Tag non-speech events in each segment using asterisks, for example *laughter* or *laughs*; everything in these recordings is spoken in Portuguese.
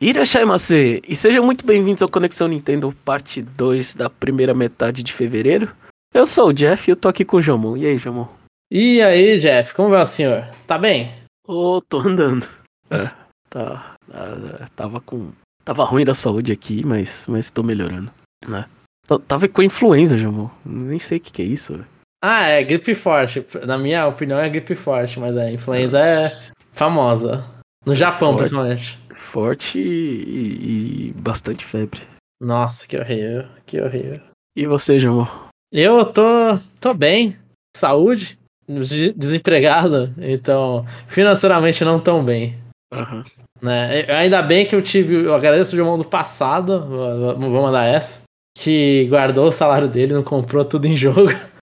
Irashaimase, e sejam muito bem-vindos ao Conexão Nintendo parte 2 da primeira metade de fevereiro. Eu sou o Jeff e eu tô aqui com o Jamon. E aí, Jamon? E aí, Jeff, como vai o senhor? Tá bem? Ô, tô andando. É, *laughs* tá, tá- Tava com. Tava ruim da saúde aqui, mas, mas tô melhorando, né? Tava com influenza, Jamon. Nem sei o que, que é isso. Ah, é gripe forte. Na minha opinião é gripe forte, mas a influenza é famosa. No Japão, forte. principalmente. Forte e, e bastante febre. Nossa, que horrível, que horrível. E você, Jamon? Eu tô, tô bem, saúde, des- desempregado, então financeiramente não tão bem. Aham. Né? Ainda bem que eu tive, eu agradeço o João do passado, vou mandar essa, que guardou o salário dele, não comprou tudo em jogo. *laughs*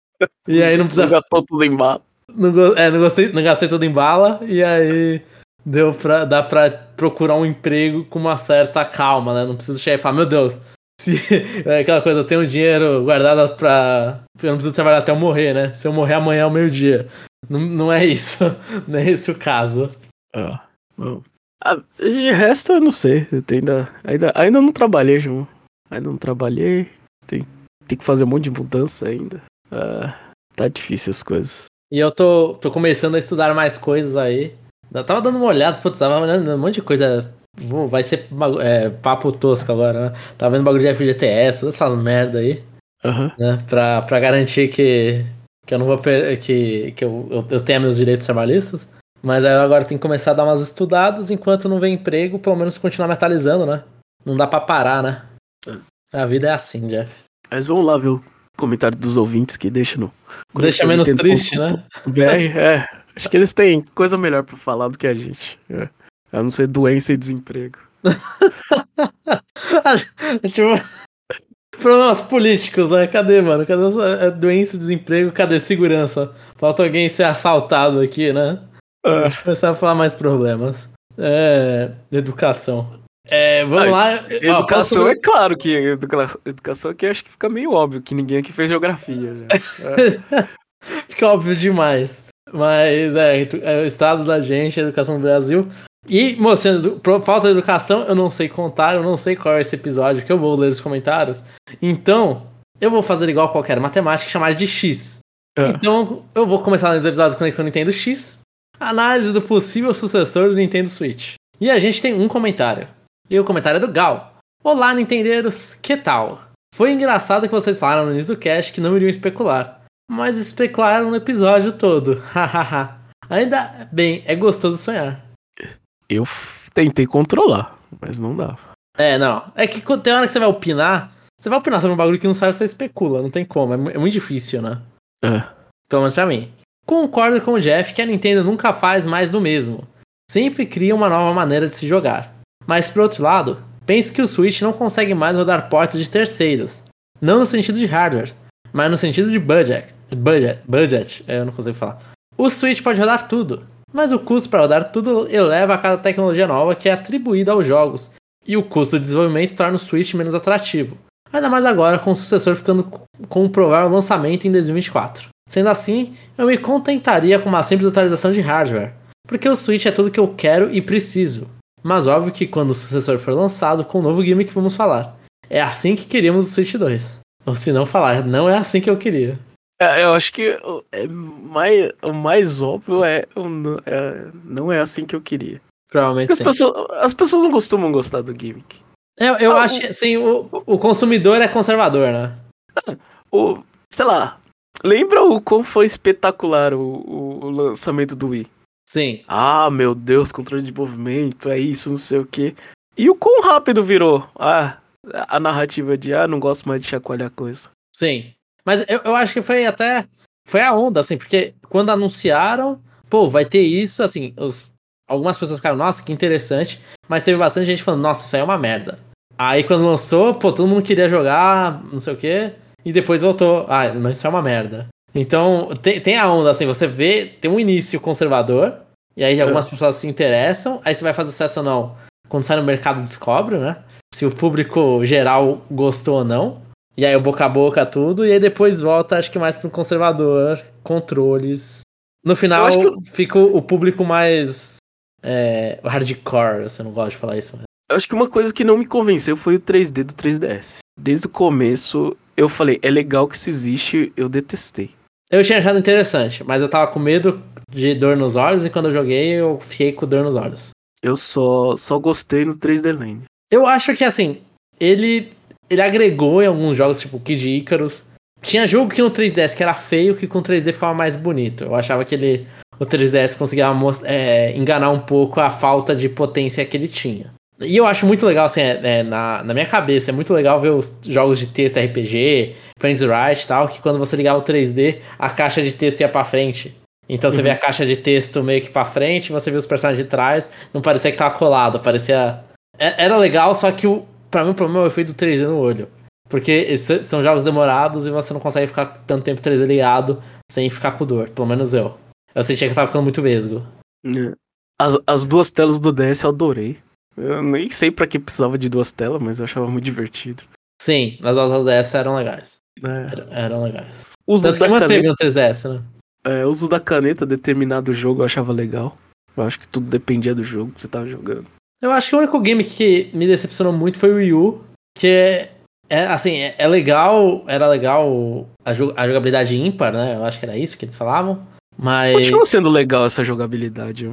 E aí não precisa Você gastou tudo em bala. Não, é, não, gostei, não gastei tudo em bala e aí deu pra, dá pra procurar um emprego com uma certa calma, né? Não preciso chegar e falar, meu Deus, se *laughs* é aquela coisa, eu tenho dinheiro guardado pra. Eu não preciso trabalhar até eu morrer, né? Se eu morrer amanhã ao meio-dia. Não, não é isso. *laughs* Não é esse o caso. Ah, bom. Ah, de resto, eu não sei. Eu ainda, ainda, ainda não trabalhei, João. Ainda não trabalhei. Tem, tem que fazer um monte de mudança ainda. Ah, tá difícil as coisas. E eu tô, tô começando a estudar mais coisas aí. Eu tava dando uma olhada, putz, tava olhando um monte de coisa. Vai ser é, papo tosco agora, né? Tava vendo bagulho de FGTS, todas essas merda aí. Aham. né? Pra, pra garantir que, que eu não vou per que, que eu, eu, eu tenha meus direitos trabalhistas. Mas aí eu agora tenho que começar a dar umas estudadas enquanto não vem emprego, pelo menos continuar me atualizando, né? Não dá pra parar, né? A vida é assim, Jeff. Mas vamos lá ver o comentário dos ouvintes que deixa no. Deixa menos triste, né? *laughs* BR, é. Acho que eles têm coisa melhor pra falar do que a gente. É. A não ser doença e desemprego. *laughs* tipo, problemas políticos, né? Cadê, mano? Cadê essa é, doença, desemprego? Cadê segurança? Falta alguém ser assaltado aqui, né? Ah, Deixa eu começar a falar mais problemas. É. Educação. É, vamos Ah, lá. Educação posso- é claro que educa- educação aqui acho que fica meio óbvio que ninguém aqui fez geografia já. *laughs* É. Fica óbvio demais. Mas é, é o estado da gente, a educação do Brasil. E mostrando, pro- falta de educação, eu não sei contar, eu não sei qual é esse episódio que eu vou ler os comentários. Então, eu vou fazer igual qualquer matemática e chamar de X. É. Então, eu vou começar nos episódios do Conexão Nintendo X, análise do possível sucessor do Nintendo Switch. E a gente tem um comentário. E o comentário é do Gal. Olá, Nintendeiros, que tal? Foi engraçado que vocês falaram no início do cast que não iriam especular. Mas especularam no episódio todo. *laughs* Hahaha. Ainda bem, é gostoso sonhar. Eu tentei controlar, mas não dava. É, não. É que tem hora que você vai opinar, você vai opinar sobre um bagulho que não sabe, você especula, não tem como. É, é muito difícil, né? É. Pelo menos pra mim. Concordo com o Jeff que a Nintendo nunca faz mais do mesmo. Sempre cria uma nova maneira de se jogar. Mas por outro lado, penso que o Switch não consegue mais rodar ports de terceiros. Não no sentido de hardware, mas no sentido de budget. Budget, budget, é, eu não consigo falar. O Switch pode rodar tudo, mas o custo para rodar tudo eleva a cada tecnologia nova que é atribuída aos jogos. E o custo de desenvolvimento torna o Switch menos atrativo. Ainda mais agora com o sucessor ficando com o provável lançamento em 2024. Sendo assim, eu me contentaria com uma simples atualização de hardware, porque o Switch é tudo que eu quero e preciso. Mas óbvio que quando o sucessor for lançado, com o novo gimmick vamos falar. É assim que queríamos o Switch 2. Ou se não falar, não é assim que eu queria. É, eu acho que o- é mais, o mais óbvio é, é- Não é assim que eu queria. Provavelmente as pessoas, as pessoas não costumam gostar do gimmick. Eu, eu Ah, acho que assim, o, o consumidor é conservador, né? *laughs* O, sei lá. Lembra o quão foi espetacular o, o- o lançamento do Wii? Sim. Ah, meu Deus, controle de movimento, é isso, não sei o quê. E o quão rápido virou? Ah, a narrativa de ah, não gosto mais de chacoalhar coisa. Sim. Mas eu, eu acho que foi até. Foi a onda, assim, porque quando anunciaram, pô, vai ter isso, assim, os, algumas pessoas ficaram, nossa, que interessante. Mas teve bastante gente falando, nossa, isso aí é uma merda. Aí quando lançou, pô, todo mundo queria jogar, não sei o quê. E depois voltou, ah, mas isso é uma merda. Então, tem, tem a onda, assim, você vê, tem um início conservador, e aí algumas pessoas se interessam, aí você vai fazer sucesso ou não. Quando sai no mercado, descobre, né? Se o público geral gostou ou não. E aí o boca a boca, tudo, e aí depois volta, acho que mais pro conservador, controles. No final, Eu acho que- fica o o público mais. É, hardcore, você não gosta de falar isso, né? Eu acho que uma coisa que não me convenceu foi o 3D do 3DS. Desde o começo, eu falei, é legal que isso existe, eu detestei. Eu tinha achado interessante, mas eu tava com medo de dor nos olhos e quando eu joguei eu fiquei com dor nos olhos. Eu só, só gostei no 3D Land. Eu acho que assim, ele ele agregou em alguns jogos, tipo Kid Icarus. Tinha jogo que no 3DS que era feio, que com 3D ficava mais bonito. Eu achava que ele, o 3DS conseguia é, enganar um pouco a falta de potência que ele tinha. E eu acho muito legal, assim, é, é, na, na minha cabeça, é muito legal ver os jogos de texto RPG, Friends Right e tal, que quando você ligava o 3D, a caixa de texto ia pra frente. Então você uhum. vê a caixa de texto meio que pra frente, você vê os personagens de trás, não parecia que tava colado, parecia. É, era legal, só que o, pra mim o problema é o efeito do 3D no olho. Porque são jogos demorados e você não consegue ficar tanto tempo 3D ligado sem ficar com dor. Pelo menos eu. Eu sentia que eu tava ficando muito vesgo. É. As, as duas telas do DS eu adorei. Eu nem sei para que precisava de duas telas, mas eu achava muito divertido. Sim, as aulas DS eram legais. É. Eram legais. O uso Tanto da que manteve caneta, no 3DS, né? É, o uso da caneta determinado jogo eu achava legal. Eu acho que tudo dependia do jogo que você tava jogando. Eu acho que o único game que me decepcionou muito foi o Wii U, que é, é assim, é, é, legal, era legal a, a, jogabilidade ímpar, né? Eu acho que era isso que eles falavam. Mas. Continua sendo legal essa jogabilidade.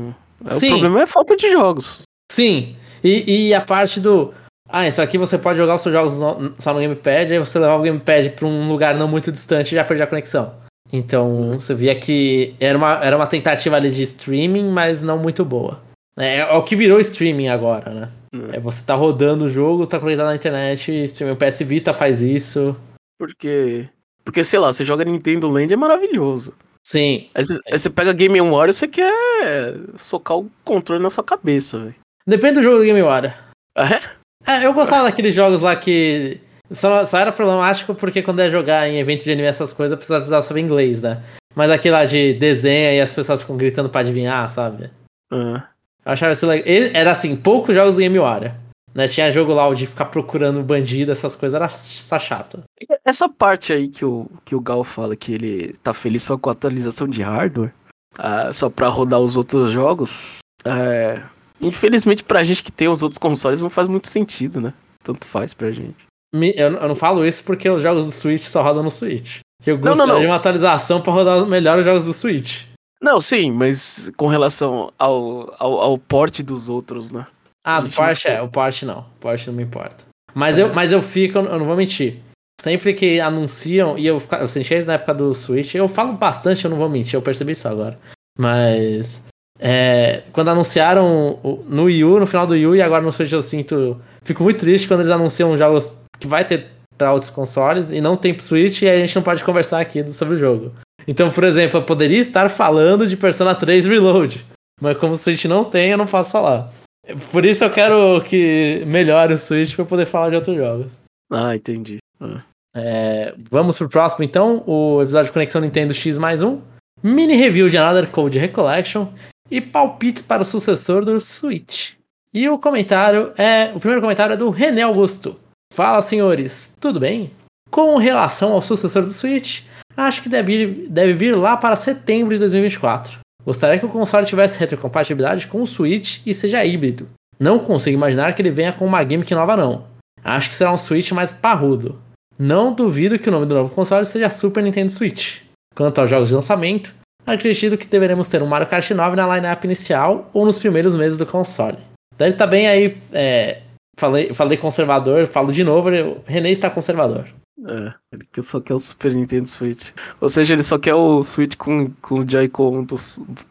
Sim. O problema é a falta de jogos. Sim. E, e a parte do. Ah, isso aqui você pode jogar os seus jogos no, só no Gamepad, aí você levar o Gamepad pra um lugar não muito distante e já perder a conexão. Então você via que era uma, era uma tentativa ali de streaming, mas não muito boa. É, é o que virou streaming agora, né? É. é você tá rodando o jogo, tá conectado na internet, streaming. O PS Vita faz isso. Porque. Porque, sei lá, você joga Nintendo Land é maravilhoso. Sim. Aí você, aí você pega Game Warrior e você quer socar o controle na sua cabeça, velho. Depende do jogo do Game Warrior. Ah, é? É, eu gostava daqueles jogos lá que só, só, era problemático porque quando ia jogar em evento de anime essas coisas, precisava, precisava saber inglês, né? Mas aquele lá de desenho e as pessoas ficam gritando pra adivinhar, sabe? Uhum. Eu achava isso legal. Era assim, poucos jogos do Game Warrior. Né? Tinha jogo lá de ficar procurando bandido, essas coisas, era só chato. Essa parte aí que o, que o Gal fala que ele tá feliz só com a atualização de hardware, uh, só pra rodar os outros jogos, é, Infelizmente, pra gente que tem os outros consoles, não faz muito sentido, né? Tanto faz pra gente. Eu, eu não falo isso porque os jogos do Switch só rodam no Switch. Eu gostaria não, não, não. de uma atualização para rodar melhor os jogos do Switch. Não, sim, mas com relação ao, ao, ao porte dos outros, né? Ah, do Porsche é, o Porsche não. O Porsche não me importa. Mas, é. eu, mas eu fico, eu não vou mentir. Sempre que anunciam, e eu, eu senti isso na época do Switch, eu falo bastante, eu não vou mentir, eu percebi isso agora. Mas é, quando anunciaram no Wii U, no final do Wii U, e agora no Switch eu sinto. Fico muito triste quando eles anunciam jogos que vai ter para outros consoles e não tem pro Switch e a gente não pode conversar aqui sobre o jogo. Então, por exemplo, eu poderia estar falando de Persona 3 Reload, mas como o Switch não tem, eu não posso falar. Por isso eu quero que melhore o Switch para poder falar de outros jogos. Ah, entendi. Ah. É, vamos pro próximo então, o episódio de Conexão Nintendo X mais um. Mini review de Another Code Recollection e palpites para o sucessor do Switch. E o comentário é. O primeiro comentário é do René Augusto. Fala, senhores, tudo bem? Com relação ao sucessor do Switch, acho que deve, deve vir lá para setembro de 2024. Gostaria que o console tivesse retrocompatibilidade com o Switch e seja híbrido. Não consigo imaginar que ele venha com uma gimmick nova, não. Acho que será um Switch mais parrudo. Não duvido que o nome do novo console seja Super Nintendo Switch. Quanto aos jogos de lançamento, acredito que deveremos ter um Mario Kart 9 na lineup inicial ou nos primeiros meses do console. Estar tá bem aí. É, falei, falei conservador, falo de novo, o René está conservador. É, ele só quer o Super Nintendo Switch. Ou seja, ele só quer o Switch com, com o Joy-Con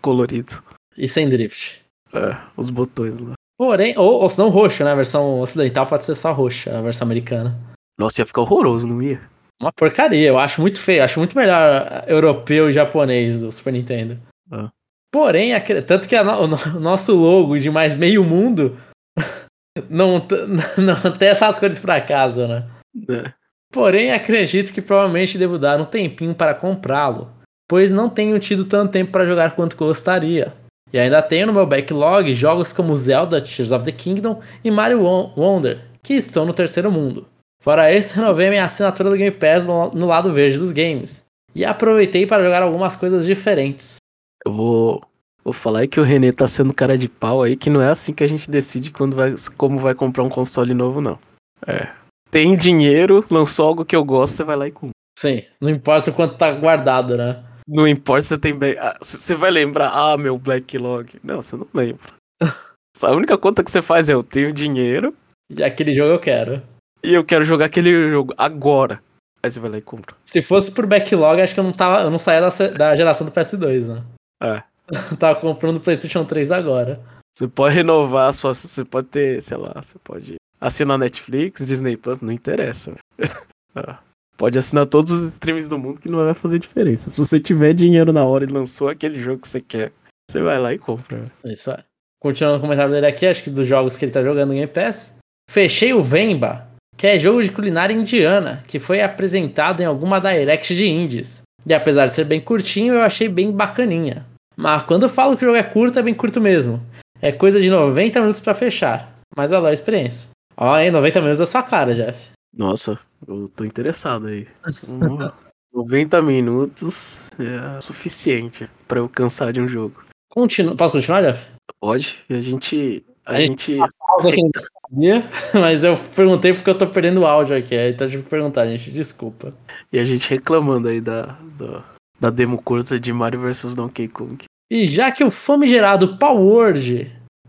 colorido. E sem drift. É, os botões lá. Porém, ou, ou se não roxo, né? A versão ocidental pode ser só roxa, a versão americana. Nossa, ia ficar horroroso, não ia? Uma porcaria, eu acho muito feio, acho muito melhor europeu e japonês do Super Nintendo. Ah. Porém, tanto que a, o, nosso logo de mais meio mundo *laughs* não, *laughs* não tem essas cores por acaso, né? É. Porém, acredito que provavelmente devo dar um tempinho para comprá-lo, pois não tenho tido tanto tempo para jogar quanto gostaria. E ainda tenho no meu backlog jogos como Zelda Tears of the Kingdom e Mario Wonder, que estão no terceiro mundo. Fora isso, *laughs* renovei minha assinatura do Game Pass no, lado verde dos games. E aproveitei para jogar algumas coisas diferentes. Eu vou, Vou falar aí que o Renê tá sendo cara de pau aí, que não é assim que a gente decide quando vai, como vai comprar um console novo, não. É. Tem dinheiro, lançou algo que eu gosto, você vai lá e compra. Sim, não importa o quanto tá guardado, né? Não importa se você tem. ah, Você vai lembrar, ah, meu backlog. Não, você não lembra. *laughs* A única conta que você faz é eu tenho dinheiro E aquele jogo eu quero. e eu quero jogar aquele jogo agora. Aí você vai lá e compra. Se fosse por backlog, acho que eu não, tava, eu não saía da, da geração do PS2, né? É. Eu *laughs* tava comprando o PlayStation 3 agora. Você pode renovar só. Você pode ter, sei lá, você pode assinar Netflix, Disney Plus, não interessa. *laughs* Ah. Pode assinar todos os streams do mundo que não vai fazer diferença. Se você tiver dinheiro na hora e lançou aquele jogo que você quer, você vai lá e compra. Isso é. Continuando o comentário dele aqui, acho que dos jogos que ele tá jogando no Game Pass. Fechei o Vemba, que é jogo de culinária indiana, que foi apresentado em alguma direct de indies. E apesar de ser bem curtinho, eu achei bem bacaninha. Mas quando eu falo que o jogo é curto, é bem curto mesmo. É coisa de 90 minutos pra fechar. Mas valeu a experiência. Ó, aí, 90 minutos é sua cara, Jeff. Nossa, eu tô interessado aí. *laughs* Hum, 90 minutos é suficiente pra eu cansar de um jogo. Continu... Posso continuar, Jeff? Pode? A gente. A, A gente. Pausa aqui no *laughs* sabia, mas eu perguntei porque eu tô perdendo o áudio aqui. aí Então tive que perguntar, gente. Desculpa. E a gente reclamando aí da, da, da demo curta de Mario vs Donkey Kong. E já que o famigerado Power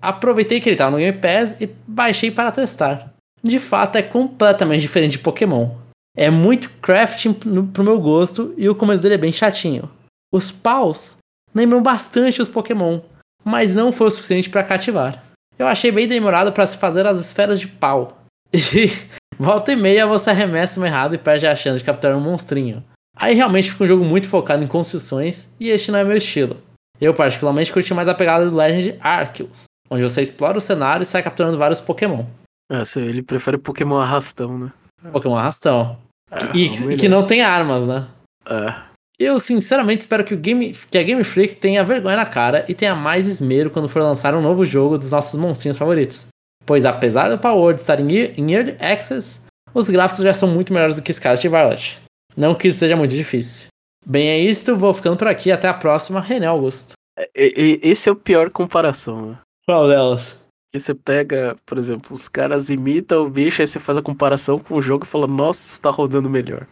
aproveitei que ele tava no Game Pass e baixei para testar. De fato, é completamente diferente de Pokémon. É muito crafting pro meu gosto e o começo dele é bem chatinho. Os paus lembram bastante os Pokémon, mas não foi o suficiente para cativar. Eu achei bem demorado para se fazer as esferas de pau. *laughs* E volta e meia você arremessa uma errado e perde a chance de capturar um monstrinho. Aí realmente fica um jogo muito focado em construções e este não é meu estilo. Eu particularmente curti mais a pegada do Legend Arceus, onde você explora o cenário e sai capturando vários Pokémon. É, ele prefere Pokémon arrastão, né? Pokémon arrastão. Ah, E, que ver. não tem armas, né? É. Eu sinceramente espero que, o Game, que a Game Freak tenha vergonha na cara e tenha mais esmero quando for lançar um novo jogo dos nossos monstrinhos favoritos. Pois apesar do Power estar em, em Early Access, os gráficos já são muito melhores do que Scarlet e Violet. Não que isso seja muito difícil. Bem, é isto, vou ficando por aqui, até a próxima, René Augusto. E- esse é o pior comparação, né? Qual delas? Que você pega, por exemplo, os caras imitam o bicho, aí você faz a comparação com o jogo e fala, nossa, isso tá rodando melhor.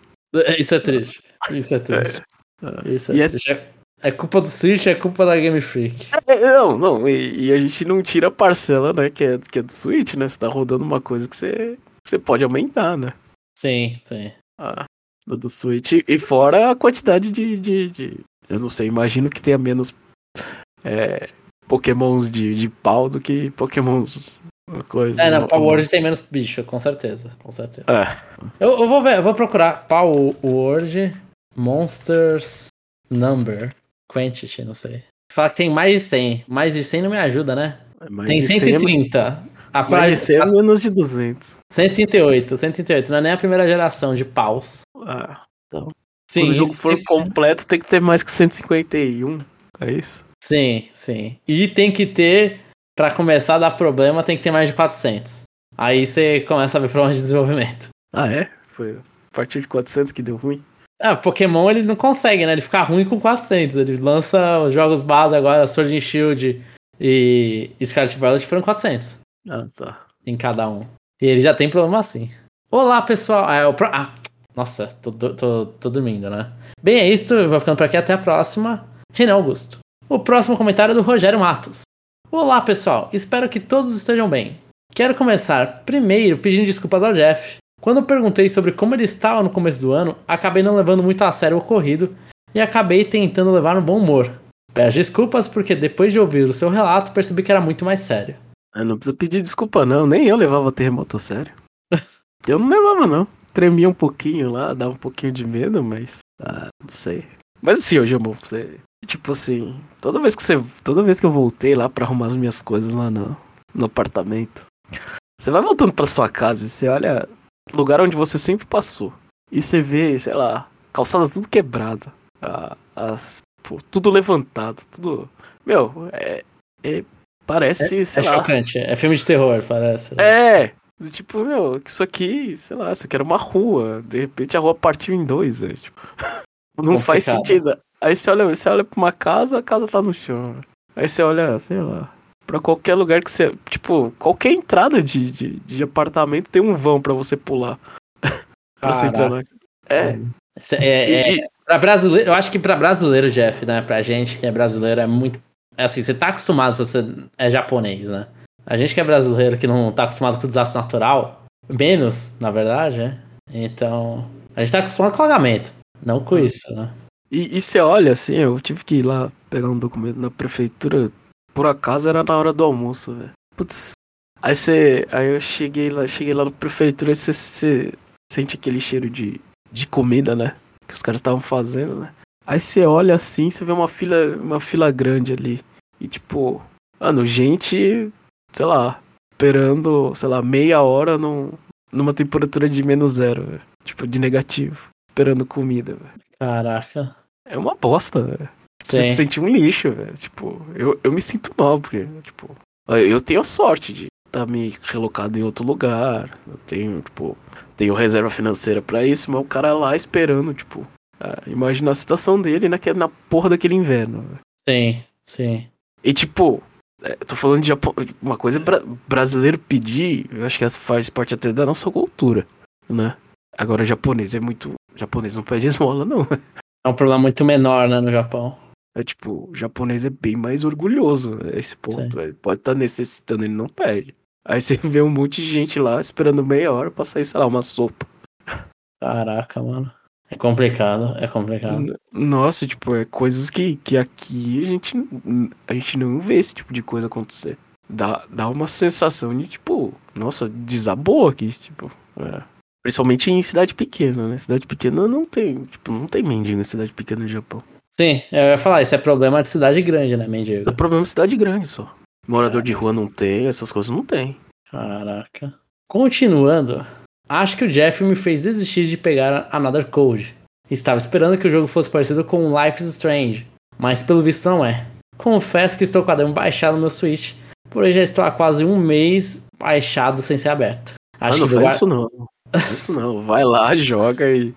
Isso é triste. Isso é triste. Isso é E é- triste. É, é culpa do Switch, é culpa da Game Freak. É, Não, não, e, e a gente não tira a parcela, né, que é, que é do Switch, né? Você tá rodando uma coisa que você, que você pode aumentar, né? Sim, sim. Ah, do do Switch. E fora a quantidade de, de, de- Eu não sei, imagino que tenha menos é, pokémons de, de pau do que pokémons. Coisa, É, não, Power Word tem menos bicho, com certeza. Com certeza. É, Eu, eu vou ver, eu vou procurar Power Word Monsters Number Quantity, não sei. Fala que tem mais de 100. Mais de 100 não me ajuda, né? é mais tem de 100 é- 130. A Mais de mais 100 é menos de 200. 138, 138. Não é nem a primeira geração de paus. Ah, Sim, quando o jogo for completo, tem que ter mais que 151. É isso? Sim, sim. E tem que ter, pra começar a dar problema, tem que ter mais de 400. Aí você começa a ver problemas de *laughs* desenvolvimento. Ah, é? Foi a partir de 400 que deu ruim? Ah, Pokémon ele não consegue, né? Ele fica ruim com 400. Ele lança os jogos base agora, Sword and Shield e Scarlet Violet foram 400 Ah, tá. em cada um. E ele já tem problema assim. Olá, pessoal. Ah, é o ah, nossa, tô, tô, tô, tô dormindo, né? Bem, é isso. Eu vou ficando por aqui. Até a próxima. René Augusto. O próximo comentário é do Rogério Matos. Olá, pessoal. Espero que todos estejam bem. Quero começar primeiro pedindo desculpas ao Jeff. Quando eu perguntei sobre como ele estava no começo do ano, acabei não levando muito a sério o ocorrido e acabei tentando levar no bom humor. Peço desculpas porque depois de ouvir o seu relato percebi que era muito mais sério. Ah, não precisa pedir desculpa, não. Nem eu levava terremoto sério. *laughs* eu não levava, não. Tremia um pouquinho lá, dava um pouquinho de medo, mas. Ah, não sei. Mas assim, hoje, amor, você. Tipo assim, toda vez que você. Toda vez que eu voltei lá pra arrumar as minhas coisas lá no, no apartamento, você vai voltando pra sua casa e você olha lugar onde você sempre passou. E você vê, sei lá, calçada tudo quebrada. a- as, pô, tudo levantado, tudo. Meu, é. é- parece, sei é lá. chocante, é filme de terror, parece. É, tipo, meu, isso aqui, sei lá, isso aqui era uma rua. De repente a rua partiu em dois, é, tipo. *laughs* Não faz Complicado. sentido. Aí você olha, você olha pra uma casa, a casa tá no chão. Aí você olha, sei lá, pra qualquer lugar que você. Tipo, qualquer entrada de, de, de apartamento tem um vão pra você pular. *laughs* pra você entrar na. É. É, é, e, pra brasileiro, eu acho que pra brasileiro, Jeff, né? Pra gente que é brasileiro, é muito. É assim, você tá acostumado se você é japonês, né? A gente que é brasileiro, que não tá acostumado com o desastre natural, menos, na verdade, né? Então, a gente tá acostumado com alagamento, não com isso, né? E, você olha, assim, eu tive que ir lá pegar um documento na prefeitura, por acaso era na hora do almoço, velho. Putz. Aí você. Aí eu cheguei lá, cheguei lá na prefeitura e você, você sente aquele cheiro de, de comida, né? Que os caras estavam fazendo, né? Aí você olha assim, você vê uma fila, uma fila grande ali. E tipo, mano, gente sei lá, esperando, sei lá, meia hora num, numa temperatura de menos zero, véio. tipo, de negativo, esperando comida, velho. Caraca. É uma bosta, velho. Você se sente um lixo, velho. Tipo, eu, eu me sinto mal, porque, tipo, eu tenho a sorte de estar tá me relocado em outro lugar. Eu tenho, tipo, tenho reserva financeira para isso, mas o cara lá esperando, tipo, ah, imagina a situação dele naquele, na porra daquele inverno. Véio. Sim, sim. E tipo, é, tô falando de Japão, uma coisa pra brasileiro pedir, eu acho que faz parte até da nossa cultura, né? Agora japonês é muito. Japonês não pede *laughs* esmola, não. É um problema muito menor, né, no Japão. É tipo, o japonês é bem mais orgulhoso a esse ponto. Ele pode estar tá necessitando, ele não pede. Aí você vê um monte de gente lá esperando meia hora pra sair, sei lá, uma sopa. Caraca, mano. É complicado, é complicado. Nossa, tipo, é coisas que, que aqui a gente, a gente não vê esse tipo de coisa acontecer. Dá, dá uma sensação de, tipo, nossa, desabou aqui, tipo. É. Principalmente em cidade pequena, né? Cidade pequena não tem, tipo, não tem mendigo em cidade pequena no Japão. Sim, eu ia falar, isso é problema de cidade grande, né, mendigo? Isso é problema de cidade grande só. Morador é. de rua não tem, essas coisas não tem. Caraca. Continuando, Acho que o Jeff me fez desistir de pegar Another Code. Estava esperando que o jogo fosse parecido com Life is Strange, mas pelo visto não é. Confesso que estou com a demo baixada no meu Switch, porém já estou há quase um mês baixado sem ser aberto. Acho ah, não faz isso não. *laughs* isso não. Vai lá, joga e.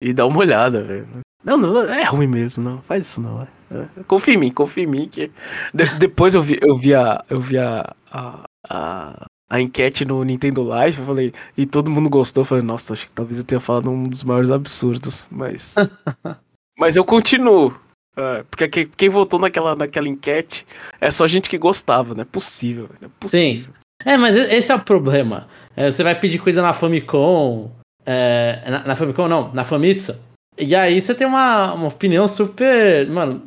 E dá uma olhada, velho. Não, não, é ruim mesmo, não. Faz isso não. É. Confia em mim, confia em mim que. De, depois eu vi, eu vi a. Eu vi a, a, a a enquete no Nintendo Live, eu falei, e todo mundo gostou, eu falei, nossa, acho que talvez eu tenha falado um dos maiores absurdos, mas. *laughs* mas eu continuo. É, porque quem votou naquela, naquela enquete é só gente que gostava, não é possível, não é possível. Sim. É, mas esse é o problema. É, você vai pedir coisa na Famicom. É, na, na, Famicom não, na Famitsu. E aí você tem uma, uma opinião super. Mano,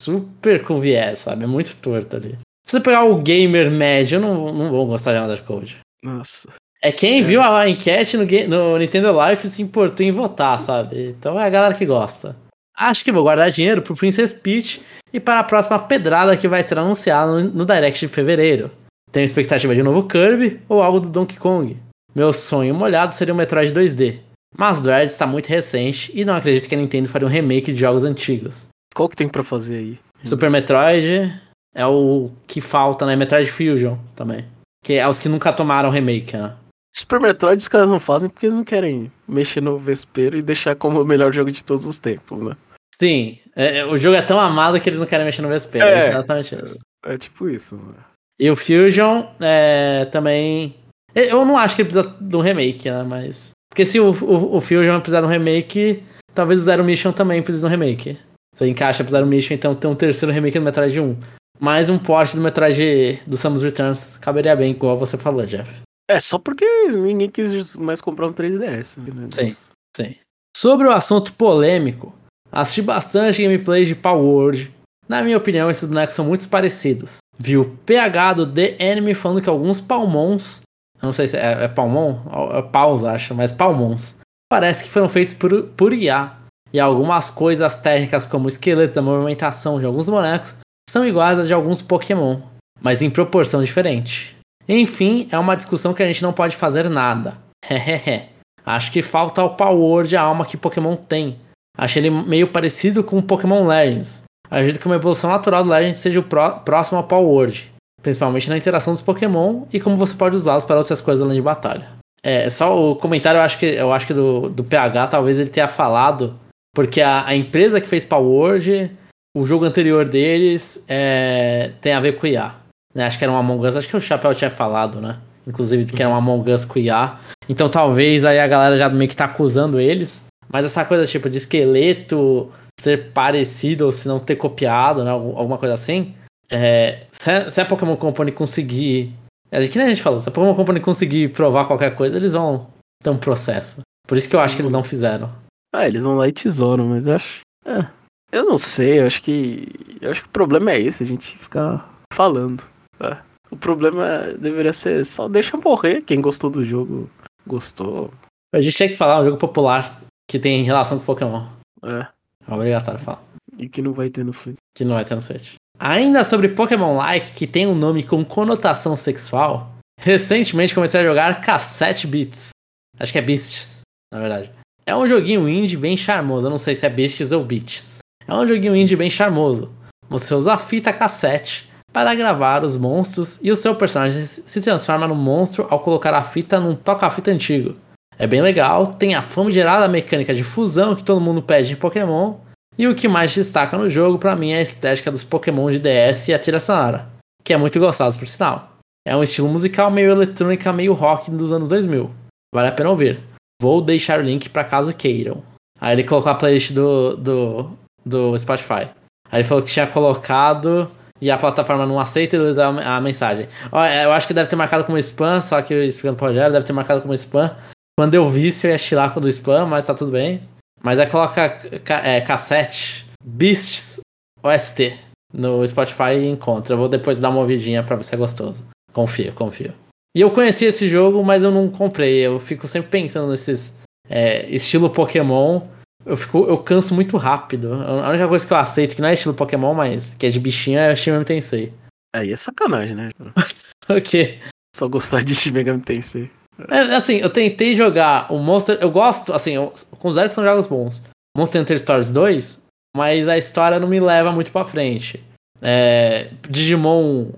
super com viés, sabe? É muito torto ali. Se você pegar o gamer médio, não, não vou gostar de Another Code. Nossa. É quem é. viu a enquete no, no Nintendo Life se importou em votar, sabe? Então é a galera que gosta. Acho que vou guardar dinheiro pro Princess Peach e para a próxima pedrada que vai ser anunciada no, no Direct de fevereiro. Tenho expectativa de um novo Kirby ou algo do Donkey Kong. Meu sonho molhado seria o Metroid 2D. Mas Dread está muito recente e não acredito que a Nintendo faria um remake de jogos antigos. Qual que tem para fazer aí? Super Metroid, é o que falta, né? Metroid Fusion também. Que é os que nunca tomaram remake, né? Super Metroid os caras não fazem porque eles não querem mexer no vespeiro e deixar como o melhor jogo de todos os tempos, né? Sim, é, é o jogo é tão amado que eles não querem mexer no vespeiro. É, é exatamente isso. É, é tipo isso, mano. E o Fusion é, também. Eu não acho que ele precisa de um remake, né? Mas. Porque se o, o, o Fusion precisar de um remake, talvez o Zero Mission também precise de um remake. Você encaixa pro Zero Mission, então tem um terceiro remake no Metroid 1. Mas um porte do Metroid do Samus Returns caberia bem, igual você falou, Jeff. É, só porque ninguém quis mais comprar um 3DS. Né? Sim, sim. Sobre o assunto polêmico, assisti bastante gameplay de Power World. Na minha opinião, esses bonecos são muito parecidos. Vi o PH do The Enemy falando que alguns palmons, não sei se é, é palmon, é paus acho, mas palmons, parece que foram feitos por, por IA. E algumas coisas técnicas como o esqueleto da movimentação de alguns bonecos são iguais às de alguns Pokémon, mas em proporção diferente. Enfim, é uma discussão que a gente não pode fazer nada. *laughs* Hehehe. Acho que falta ao Power de alma que Pokémon tem. Achei ele meio parecido com o Pokémon Legends. Acredito que uma evolução natural do Legend seja o pró próximo ao Power principalmente na interação dos Pokémon e como você pode usá-los para outras coisas além de batalha. É, só o comentário eu acho que, eu acho que do, do PH talvez ele tenha falado, porque a, a empresa que fez Power o jogo anterior deles é, tem a ver com IA. Né? Acho que era um Among Us, acho que o Chapéu tinha falado, né? Inclusive que era um Among Us com IA. Então talvez aí a galera já meio que tá acusando eles. Mas essa coisa tipo de esqueleto ser parecido ou se não ter copiado, né? Alguma coisa assim. É, se, a, se a Pokémon Company conseguir. É, que nem a gente falou, se a Pokémon Company conseguir provar qualquer coisa, eles vão ter um processo. Por isso que eu acho que eles não fizeram. Ah, eles vão lá e tesouram, mas eu acho. É, eu não sei, eu acho que. Eu acho que o problema é esse, a gente ficar falando. É. O problema deveria ser só deixa morrer. Quem gostou do jogo, gostou. A gente tinha que falar um jogo popular que tem relação com Pokémon. É. Obrigatório falar. E que não vai ter no Switch. Que não vai ter no Switch. Ainda sobre Pokémon Like, que tem um nome com conotação sexual, recentemente comecei a jogar Cassette Beats. Acho que é Beasts, na verdade. É um joguinho indie bem charmoso. Eu não sei se é Beasts ou Beats. É um joguinho indie bem charmoso. Você usa a fita cassete para gravar os monstros e o seu personagem se transforma no monstro ao colocar a fita num toca-fita antigo. É bem legal, tem a famigerada mecânica de fusão que todo mundo pede em Pokémon, e o que mais destaca no jogo para mim é a estética dos Pokémon de DS e a trilha sonora, que é muito gostosa por sinal. É um estilo musical meio eletrônica, meio rock dos anos 2000. Vale a pena ouvir. Vou deixar o link para caso queiram. Aí ele colocou a playlist do, do, do Spotify. Aí ele falou que tinha colocado e a plataforma não aceita ele dá a mensagem. Eu acho que deve ter marcado como spam, só que explicando pro Rogério, deve ter marcado como spam. Quando eu vi, se eu ia chilar com do spam, mas tá tudo bem. Mas aí coloca é, cassete Beasts OST no Spotify e encontra. Eu vou depois dar uma ouvidinha pra ver se é gostoso. Confio, confio. E eu conheci esse jogo, mas eu não comprei. Eu fico sempre pensando nesses é, estilo Pokémon. Eu, fico, eu canso muito rápido. A única coisa que eu aceito, que não é estilo Pokémon, mas que é de bichinho, é Shin Megami Tensei. Aí é sacanagem, né? *laughs* o quê? Só gostar de Shin Megami Tensei. É, assim, eu tentei jogar o Monster. Eu gosto, assim, eu considero que são jogos bons. Monster Hunter Stories 2, mas a história não me leva muito pra frente. É, Digimon.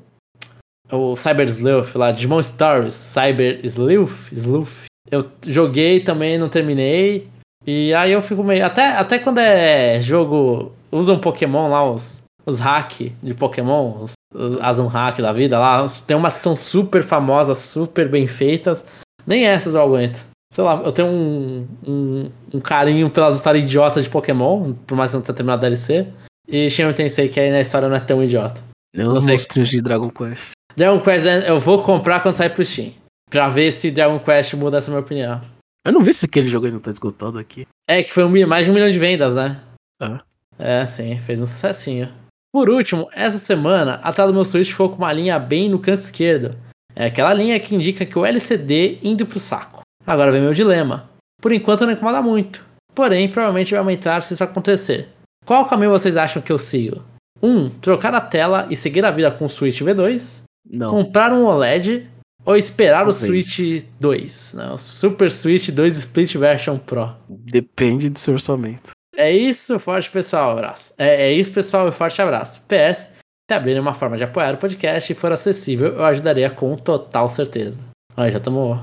O Cyber Sleuth lá, Digimon Stars, Cyber Sleuth, Sleuth. Eu joguei também, não terminei. E aí eu fico meio. Até, até quando é jogo. Usam Pokémon lá, os, os hack de Pokémon, os, os Azum Hack da vida lá. Tem umas que são super famosas, super bem feitas. Nem essas eu aguento. Sei lá, eu tenho um, um, um carinho pelas histórias idiotas de Pokémon, por mais que não tenha terminado a DLC. E Shin Tensei, que aí na história não é tão idiota. Eu não sei que... de Dragon Quest. Dragon Quest eu vou comprar quando sair pro Steam. Pra ver se Dragon Quest muda essa minha opinião. Eu não vi se aquele jogo ainda tá esgotado aqui. É, que foi um, mais de um milhão de vendas, né? Ah. É, sim, fez um sucessinho. Por último, essa semana, a tela do meu Switch ficou com uma linha bem no canto esquerdo. É aquela linha que indica que o LCD indo pro saco. Agora vem meu dilema. Por enquanto não incomoda muito. Porém, provavelmente vai aumentar se isso acontecer. Qual caminho vocês acham que eu sigo? 1. Um, trocar a tela e seguir a vida com o Switch V2. Não. Comprar um OLED. Ou esperar Talvez. o Switch 2. Não, o Super Switch 2 Split Version Pro. Depende do seu orçamento. É isso, forte pessoal, abraço. É, é isso, pessoal, forte abraço. PS, se abrirem uma forma de apoiar o podcast e for acessível, eu ajudaria com total certeza. Olha, já estamos.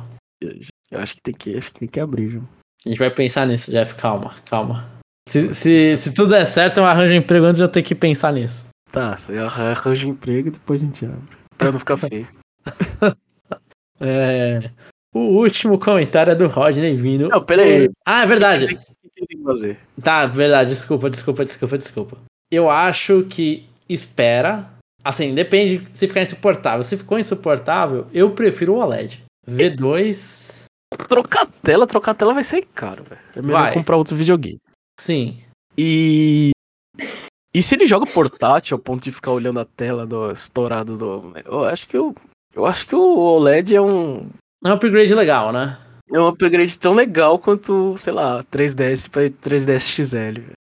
Eu acho que tem que, acho que tem que abrir, João. A gente vai pensar nisso, Jeff. Calma, calma. Se, se, se tudo der certo, eu arranjo emprego antes de eu ter que pensar nisso. Tá, você arranja emprego e depois a gente abre. Pra não ficar feio. *laughs* é, o último comentário é do Rodney vindo. Não, pera aí. Ah, é verdade. O que, que tem que fazer? Tá, verdade. Desculpa, desculpa, desculpa, desculpa. Eu acho que espera. Assim, depende se ficar insuportável. Se ficou insuportável, eu prefiro o OLED. V2. Trocar tela, trocar tela vai ser caro, velho. É melhor vai. comprar outro videogame. Sim. E. E se ele joga portátil ao ponto de ficar olhando a tela do estourado do. Eu acho que eu. Eu acho que o OLED é um. É um upgrade legal, né? É um upgrade tão legal quanto, sei lá, 3DS para 3DS XL, velho.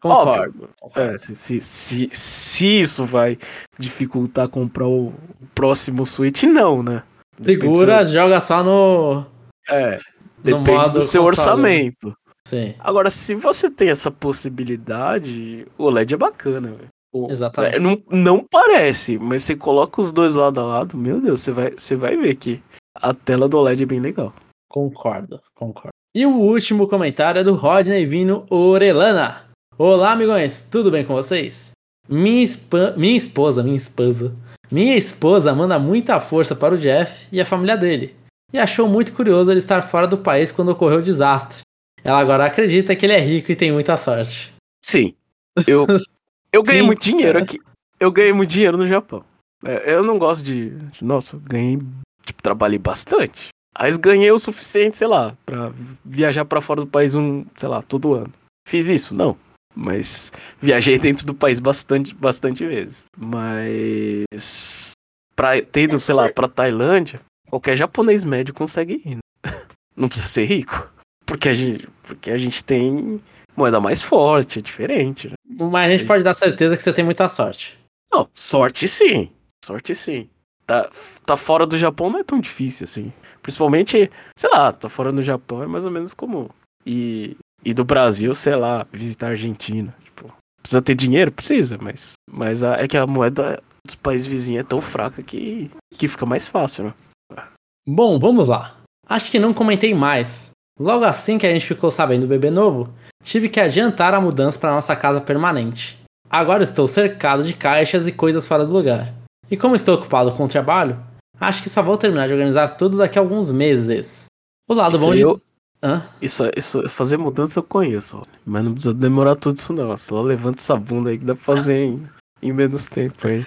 Concordo. É, se, se, se, se, isso vai dificultar comprar o próximo Switch, não, né? Segura, seu... joga só no. É. Depende no do seu console. orçamento. Sim. Agora, se você tem essa possibilidade, o LED é bacana, velho. Exatamente. É, não, não parece, mas você coloca os dois lado a lado, meu Deus, você vai, você vai ver que a tela do LED é bem legal. Concordo, concordo. E o último comentário é do Rodney Vino Orelana. Olá, amigões, tudo bem com vocês? Minha, espa... minha esposa, minha esposa. Minha esposa manda muita força para o Jeff e a família dele. E achou muito curioso ele estar fora do país quando ocorreu o desastre. Ela agora acredita que ele é rico e tem muita sorte. Sim. Eu, *laughs* eu ganhei Sim, muito dinheiro aqui. Eu ganhei muito dinheiro no Japão. É, Eu não gosto de. Nossa, eu ganhei. Tipo, trabalhei bastante. Mas ganhei o suficiente, sei lá, pra viajar pra fora do país um, sei lá, todo ano. Fiz isso? Não. Mas viajei dentro do país bastante, bastante vezes. Mas. Pra ter ido, sei lá, pra Tailândia, qualquer japonês médio consegue ir. né? *laughs* Não precisa ser rico. Porque a gente, porque a gente tem moeda mais forte, é diferente, né? Mas a gente pode dar certeza que você tem muita sorte. Não, sorte sim. Sorte sim. Tá, tá fora do Japão não é tão difícil assim. Principalmente, sei lá, tá fora do Japão é mais ou menos comum. E, e do Brasil, sei lá, visitar a Argentina. Tipo, precisa ter dinheiro? Precisa, mas, mas a- é que a moeda dos países vizinhos é tão fraca que, que fica mais fácil, né? Bom, vamos lá. Acho que não comentei mais. Logo assim que a gente ficou sabendo do bebê novo, tive que adiantar a mudança para nossa casa permanente. Agora estou cercado de caixas e coisas fora do lugar. E como estou ocupado com o trabalho, acho que só vou terminar de organizar tudo daqui a alguns meses. O lado Isso bom de. eu- Hã? Isso, isso, fazer mudança eu conheço, mas não precisa demorar tudo isso não. Só levanta essa bunda aí que dá pra fazer em, em menos tempo aí.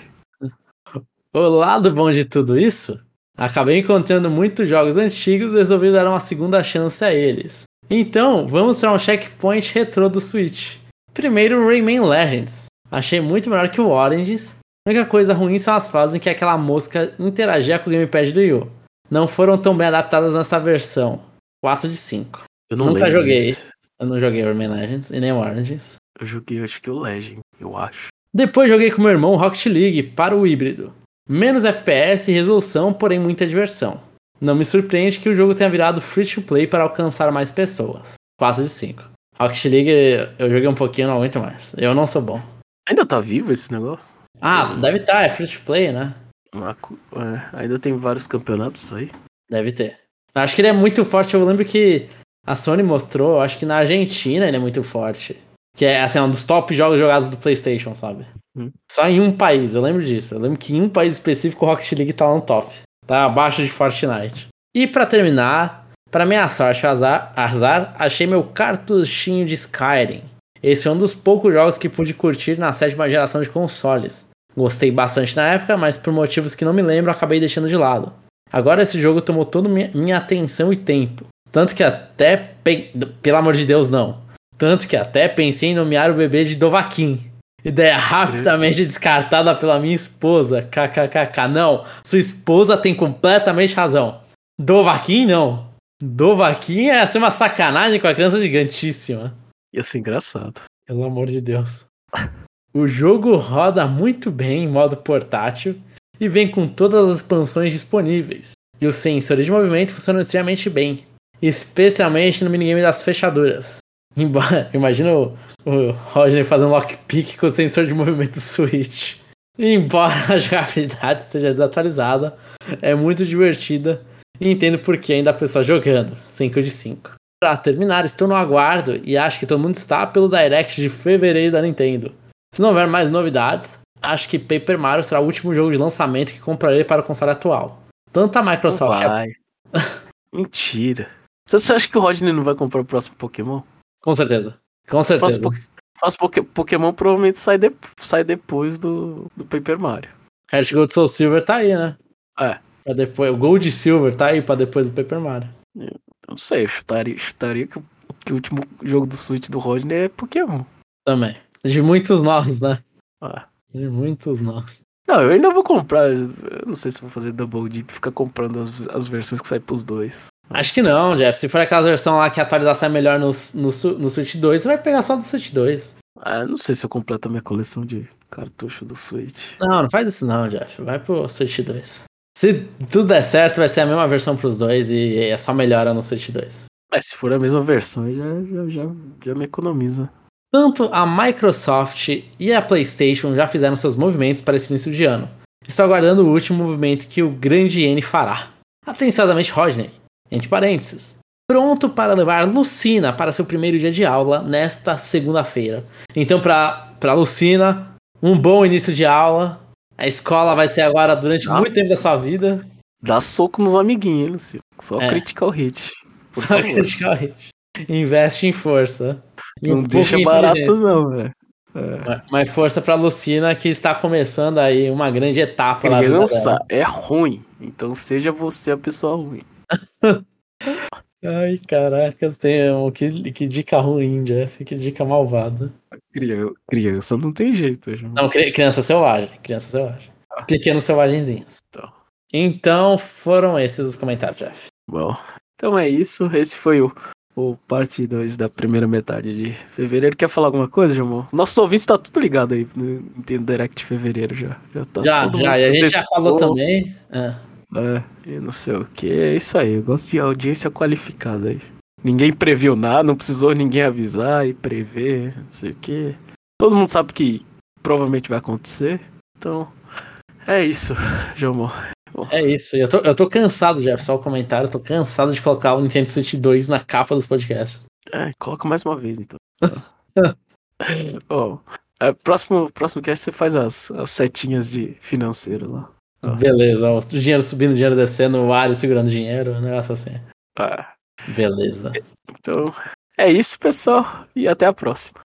O lado bom de tudo isso, acabei encontrando muitos jogos antigos e resolvi dar uma segunda chance a eles. Então, vamos para um checkpoint retrô do Switch. Primeiro, Rayman Legends. Achei muito melhor que o Oranges. A única coisa ruim são as fases em que aquela mosca interagia com o gamepad do Yu. Não foram tão bem adaptadas nessa versão. 4 de 5. Eu não Nunca lembro joguei. Eu não joguei Rayman Legends e nem o Oranges. Eu joguei, acho que o Legend, eu acho. Depois joguei com meu irmão Rocket League para o híbrido. Menos FPS e resolução, porém muita diversão. Não me surpreende que o jogo tenha virado free to play para alcançar mais pessoas. 4 de 5. Rocket League eu joguei um pouquinho, não aguento mais. Eu não sou bom. Ainda tá vivo esse negócio? Ah, deve estar, é free to play, né? É, ainda tem vários campeonatos aí. Deve ter. Acho que ele é muito forte. Eu lembro que a Sony mostrou, acho que na Argentina ele é muito forte. Que é assim, um dos top jogos jogados do PlayStation, sabe? Hum. Só em um país, eu lembro disso. Eu lembro que em um país específico o Rocket League tá lá no top. Tá abaixo de Fortnite. E pra terminar, pra minha sorte azar, azar, achei meu cartuchinho de Skyrim. Esse é um dos poucos jogos que pude curtir na sétima geração de consoles. Gostei bastante na época, mas por motivos que não me lembro, acabei deixando de lado. Agora esse jogo tomou toda minha, minha atenção e tempo. Tanto que até. pe- Pelo amor de Deus, não. Tanto que até pensei em nomear o bebê de Dovaquim. *laughs* Ideia rapidamente descartada pela minha esposa. KKKK. Não, sua esposa tem completamente razão. Dovaquim não. Dovaquim é ser uma sacanagem com a criança gigantíssima. Ia ser engraçado. Pelo amor de Deus. *laughs* O jogo roda muito bem em modo portátil e vem com todas as expansões disponíveis. E os sensores de movimento funcionam extremamente bem, especialmente no minigame das fechaduras. *laughs* Embora, imagina o, o Roger fazendo lockpick com o sensor de movimento Switch. *laughs* Embora a jogabilidade esteja desatualizada, é muito divertida e entendo por que ainda há pessoas jogando. 5 de 5. Pra terminar, estou no aguardo e acho que todo mundo está pelo Direct de fevereiro da Nintendo. Se não houver mais novidades, acho que Paper Mario será o último jogo de lançamento que comprarei para o console atual. Tanto a Não Microsoft. vai. *laughs* Mentira. Você acha que o Rodney não vai comprar o próximo Pokémon? Com certeza. Com O certeza. próximo, Poké- próximo Poké- Pokémon provavelmente sai, de- sai depois do, do Paper Mario. Heart Gold Soul Silver tá aí, né? É. Pra depois, o Gold e Silver tá aí pra depois do Paper Mario. Eu não sei, eu chutaria, chutaria que, o- que o último jogo do Switch do Rodney é Pokémon. Também. De muitos nós, né? Ah. De muitos nós. Não, eu ainda vou comprar. Eu não sei se vou fazer Double Deep e ficar comprando as, as versões que saem pros dois. Acho que não, Jeff. Se for aquela versão lá que a atualização é melhor no, no, no Switch 2, você vai pegar só do Switch 2. Ah, não sei se eu completo a minha coleção de cartucho do Switch. Não, não faz isso não, Jeff. Vai pro Switch 2. Se tudo der certo, vai ser a mesma versão pros dois e é só melhora no Switch 2. Mas se for a mesma versão, já, já, já, já me economiza. Tanto a Microsoft e a PlayStation já fizeram seus movimentos para esse início de ano. Estou aguardando o último movimento que o grande N fará. Atenciosamente, Rodney, entre parênteses. Pronto para levar Lucina para seu primeiro dia de aula nesta segunda-feira. Então, para Lucina, um bom início de aula. A escola vai ser agora durante Ah. muito tempo da sua vida. Dá soco nos amiguinhos, hein, Lucio? Só É. criticar o hit. Só favor. criticar o hit. Investe em força. Não um deixa barato, não, velho. É. Mas- força pra Lucina, que está começando aí uma grande etapa lá. Criança é ruim. Então seja você a pessoa ruim. *laughs* Ai, caracas, tem um, que, que dica ruim, Jeff. Que dica malvada. Cria- Criança não tem jeito, João. Não, cri- criança selvagem. Criança selvagem. Pequenos selvagenzinhos. Então. Então foram esses os comentários, Jeff. Bom, então é isso. Esse foi o, o parte 2 da primeira metade de fevereiro. Quer falar alguma coisa, João? Nossos ouvintes tá tudo ligado aí no Nintendo Direct de fevereiro já. Já tá já, todo já. E a gente já falou também. Ah, É, e não sei o que. É isso aí. Eu gosto de audiência qualificada aí. Ninguém previu nada, não precisou ninguém avisar e prever, não sei o que. Todo mundo sabe que provavelmente vai acontecer. Então, é isso, João. É isso. Eu tô, eu tô cansado, Jeff. Só o comentário. Eu tô cansado de colocar o Nintendo Switch 2 na capa dos podcasts. É, coloca mais uma vez então. *laughs* Bom, é, próximo, próximo cast você faz as, as setinhas de financeiro lá. Beleza. ó, O dinheiro subindo, o dinheiro descendo, o Wario segurando dinheiro. Um negócio assim. Ah, Beleza. então, é isso, pessoal. E até a próxima.